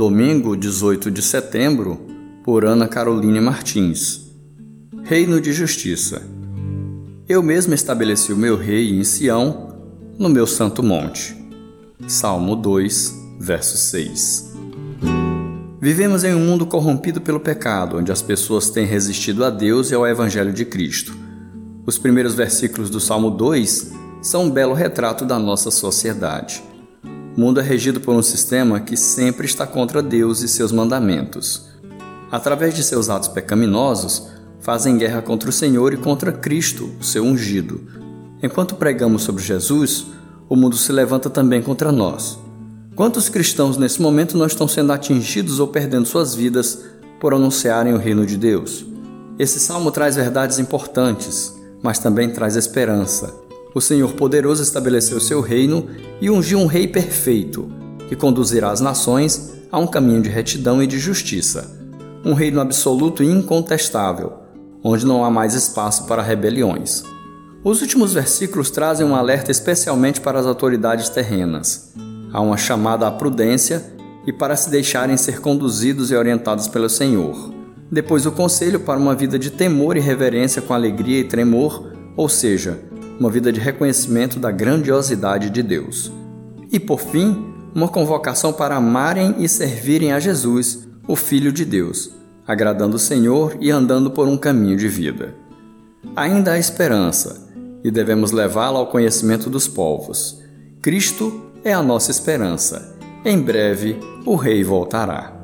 domingo 18 de setembro, por Ana Caroline Martins. Reino de Justiça. Eu mesmo estabeleci o meu rei em Sião, no meu santo monte. Salmo 2, verso 6. Vivemos em um mundo corrompido pelo pecado, onde as pessoas têm resistido a Deus e ao Evangelho de Cristo. Os primeiros versículos do Salmo 2 são um belo retrato da nossa sociedade. O mundo é regido por um sistema que sempre está contra Deus e seus mandamentos. Através de seus atos pecaminosos, fazem guerra contra o Senhor e contra Cristo, o seu ungido. Enquanto pregamos sobre Jesus, o mundo se levanta também contra nós. Quantos cristãos nesse momento não estão sendo atingidos ou perdendo suas vidas por anunciarem o reino de Deus? Esse salmo traz verdades importantes, mas também traz esperança. O Senhor poderoso estabeleceu seu reino e ungiu um rei perfeito, que conduzirá as nações a um caminho de retidão e de justiça. Um reino absoluto e incontestável, onde não há mais espaço para rebeliões. Os últimos versículos trazem um alerta especialmente para as autoridades terrenas. Há uma chamada à prudência e para se deixarem ser conduzidos e orientados pelo Senhor. Depois, o conselho para uma vida de temor e reverência com alegria e tremor, ou seja, uma vida de reconhecimento da grandiosidade de Deus. E por fim, uma convocação para amarem e servirem a Jesus, o Filho de Deus, agradando o Senhor e andando por um caminho de vida. Ainda há esperança e devemos levá-la ao conhecimento dos povos. Cristo é a nossa esperança. Em breve, o Rei voltará.